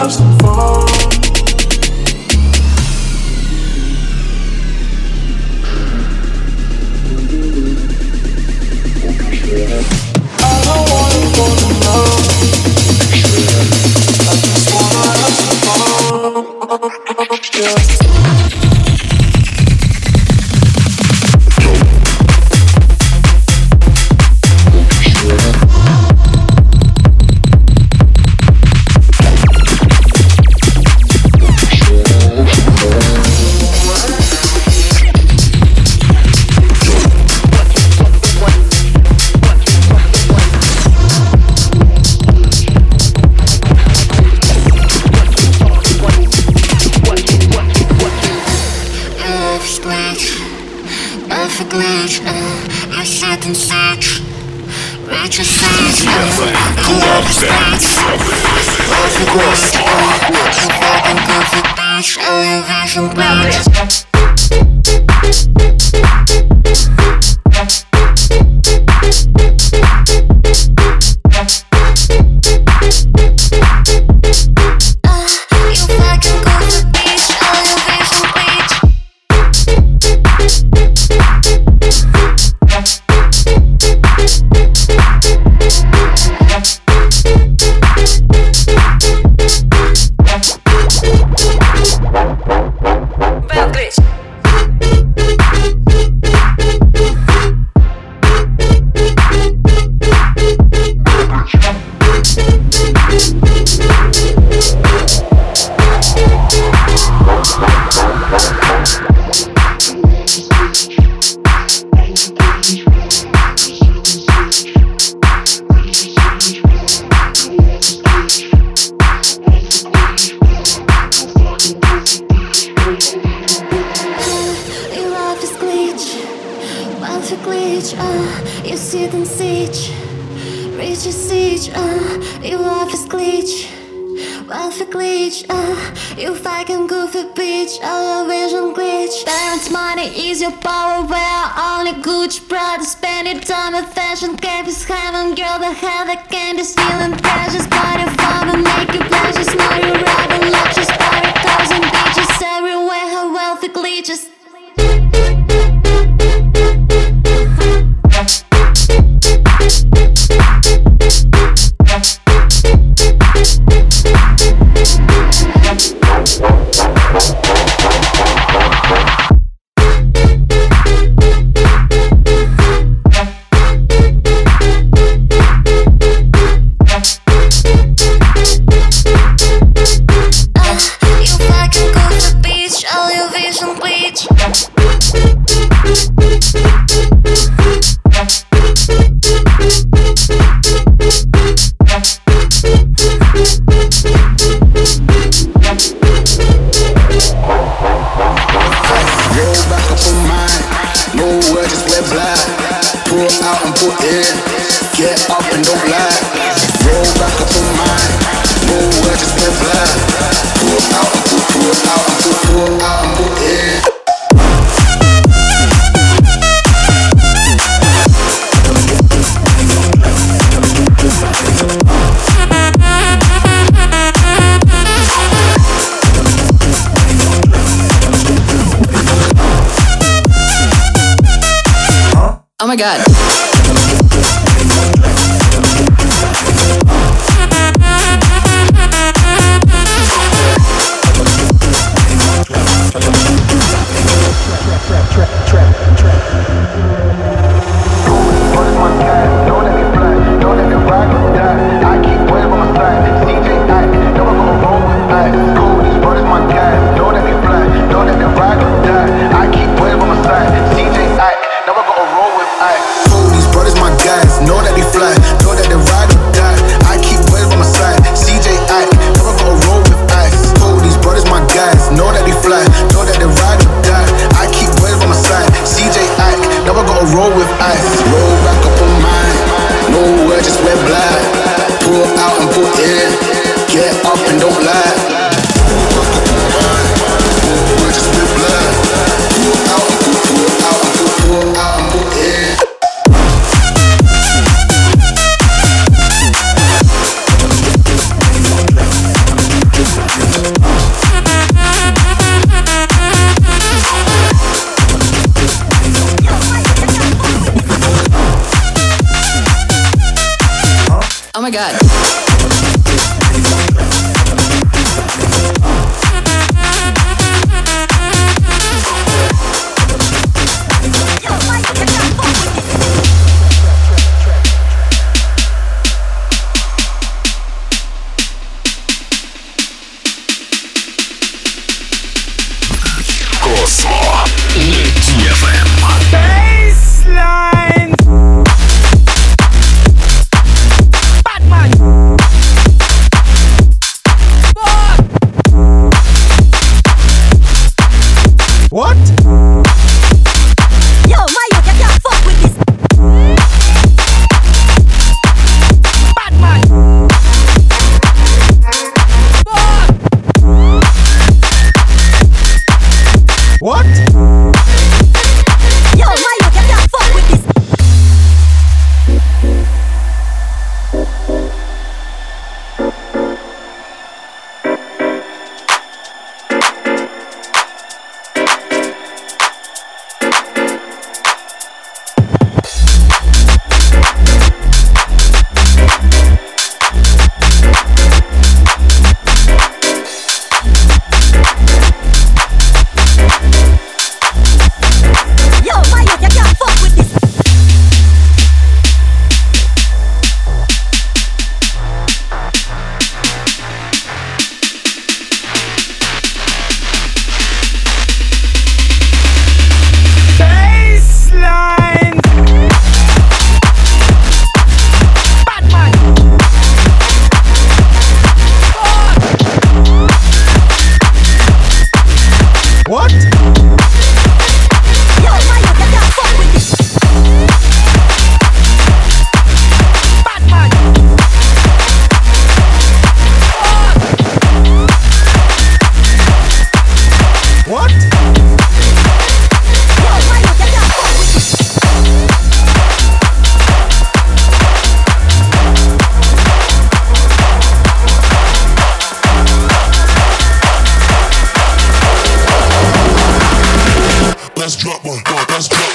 house. You love is glitch, wealthy glitch. Uh, you fucking goofy bitch, all your vision glitch. Parents' money is your power, well, only Gucci brother spend your time at fashion. Cap is heaven, girl, behind the candy, stealing treasures. Body form and make your pleasures, not your rival, luxuries, party, thousand bitches everywhere, her wealthy glitches. Thank you. Thank you. Oh my God. let's drop one, let's drop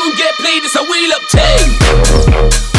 tune get played, it's a wheel up 10.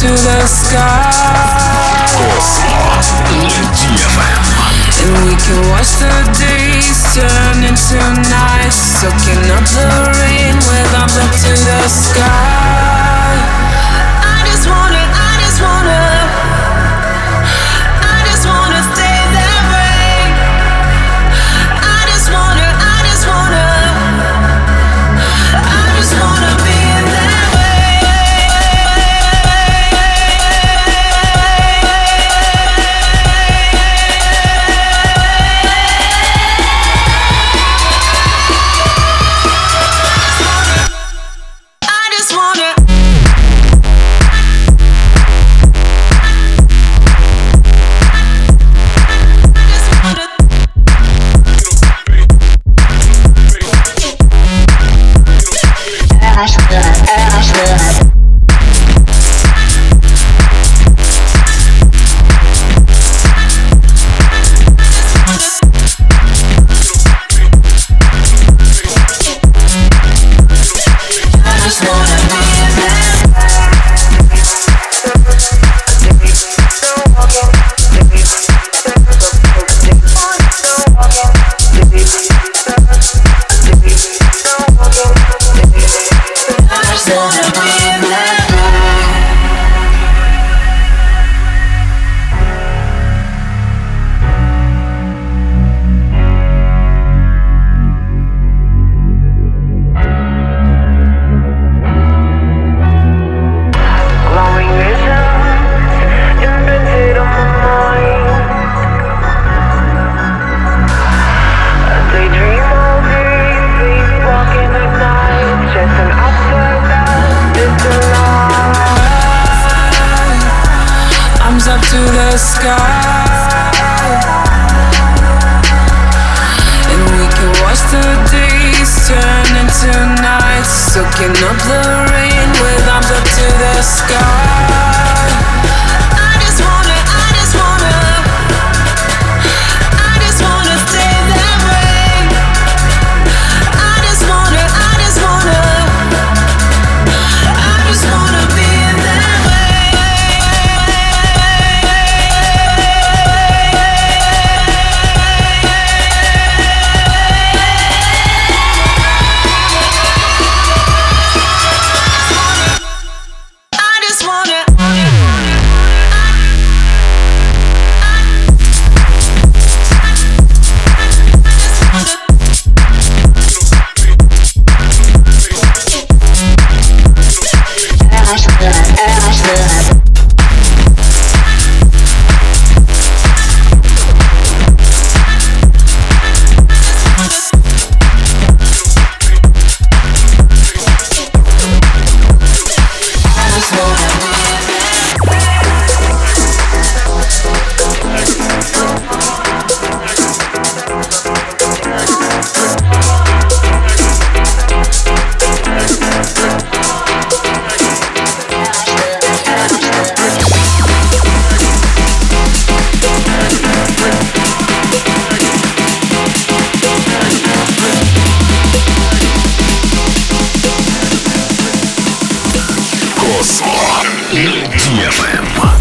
to the sky. And we can watch the days turn into nights, soaking up the rain with arms up to the sky. Космо. DFM.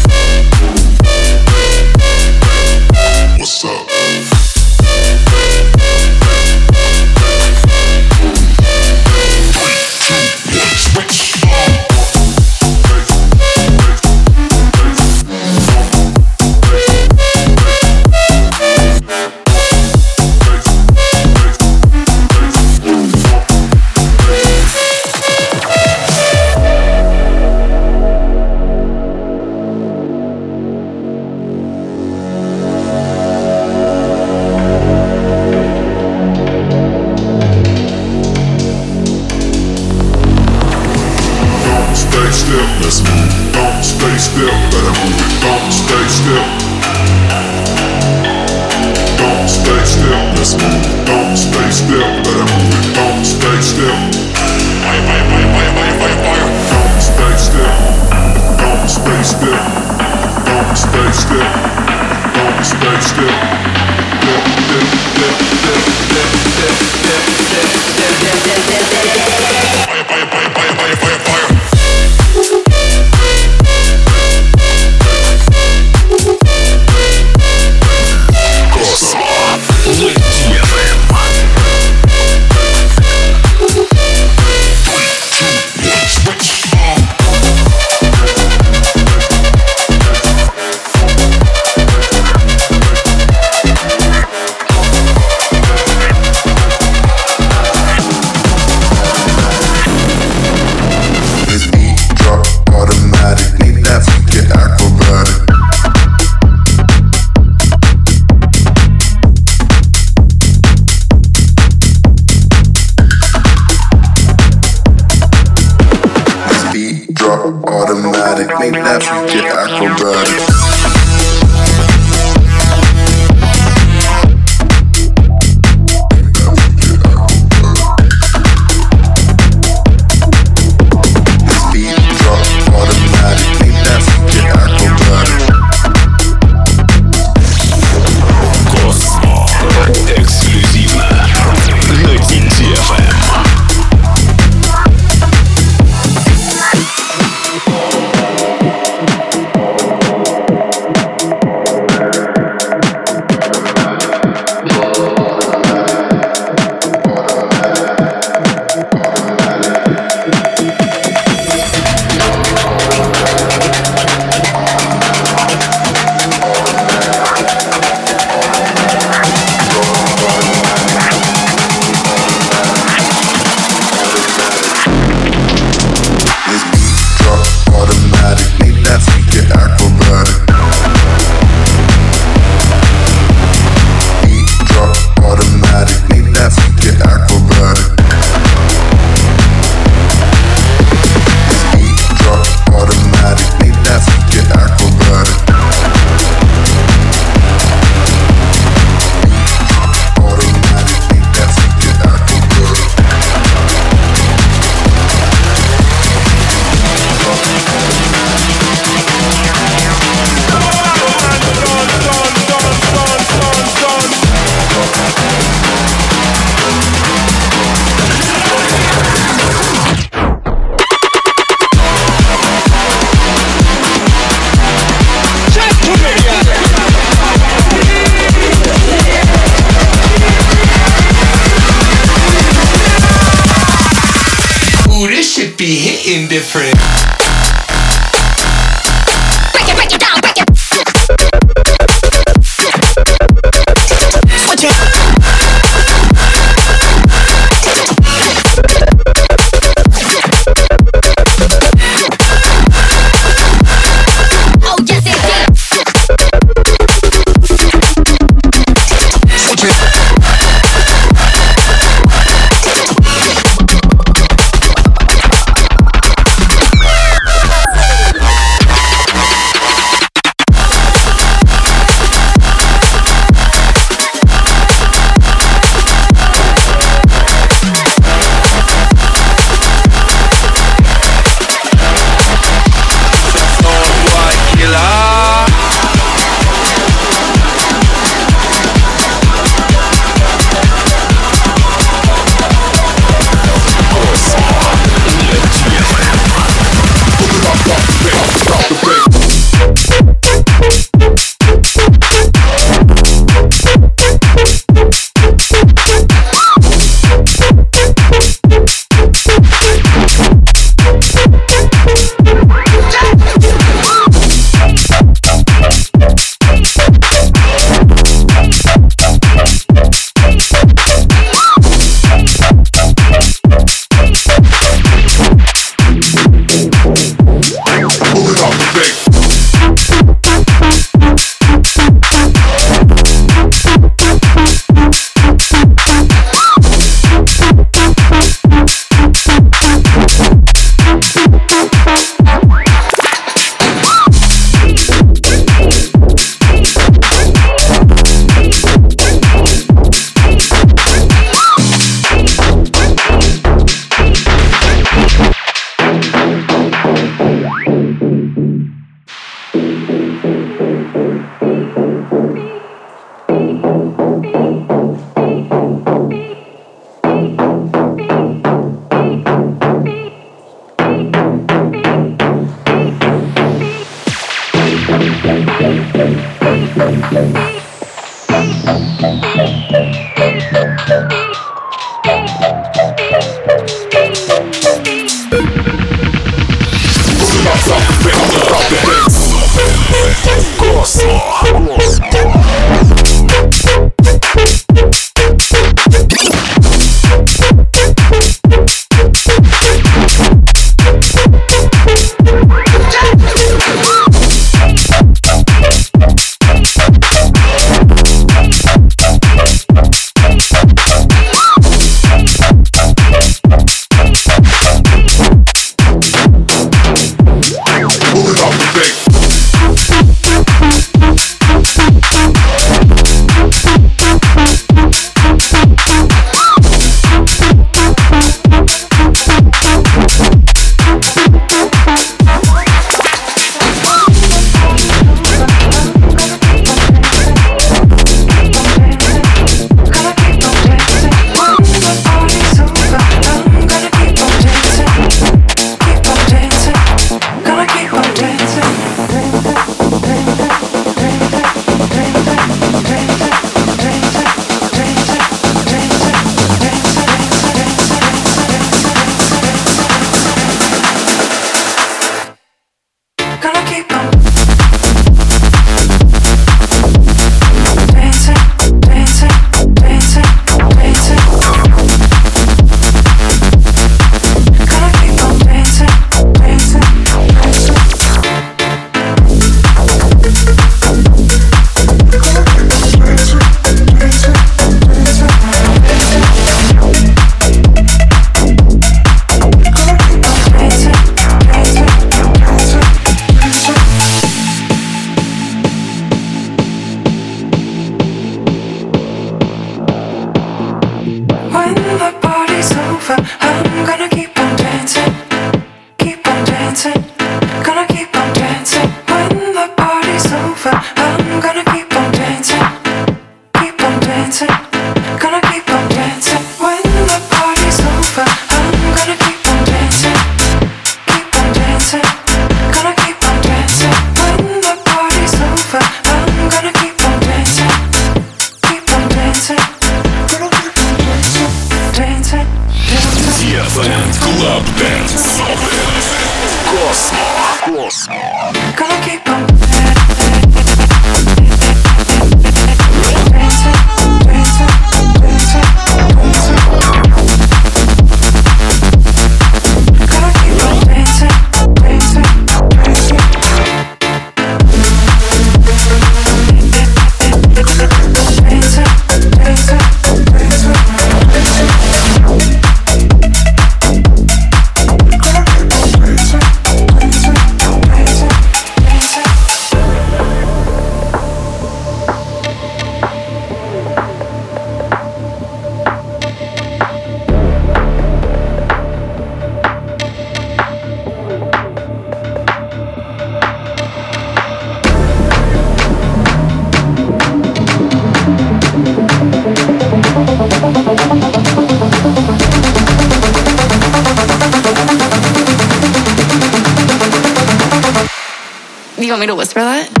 You want me to whisper that?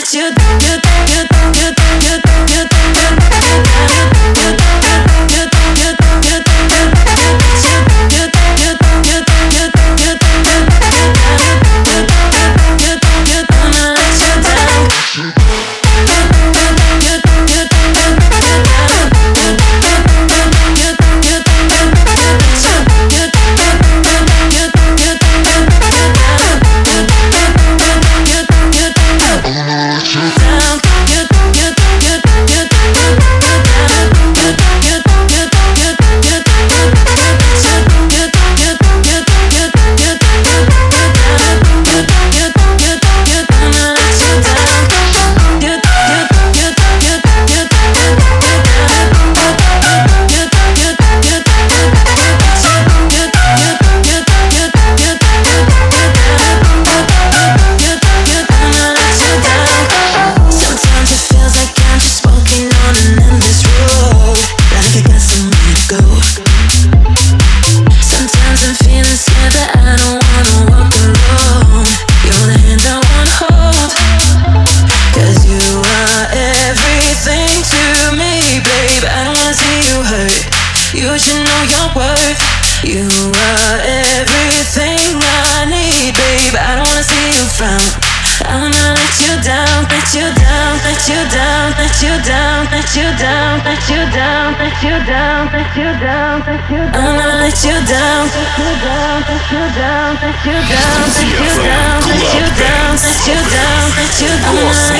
You Oh, awesome.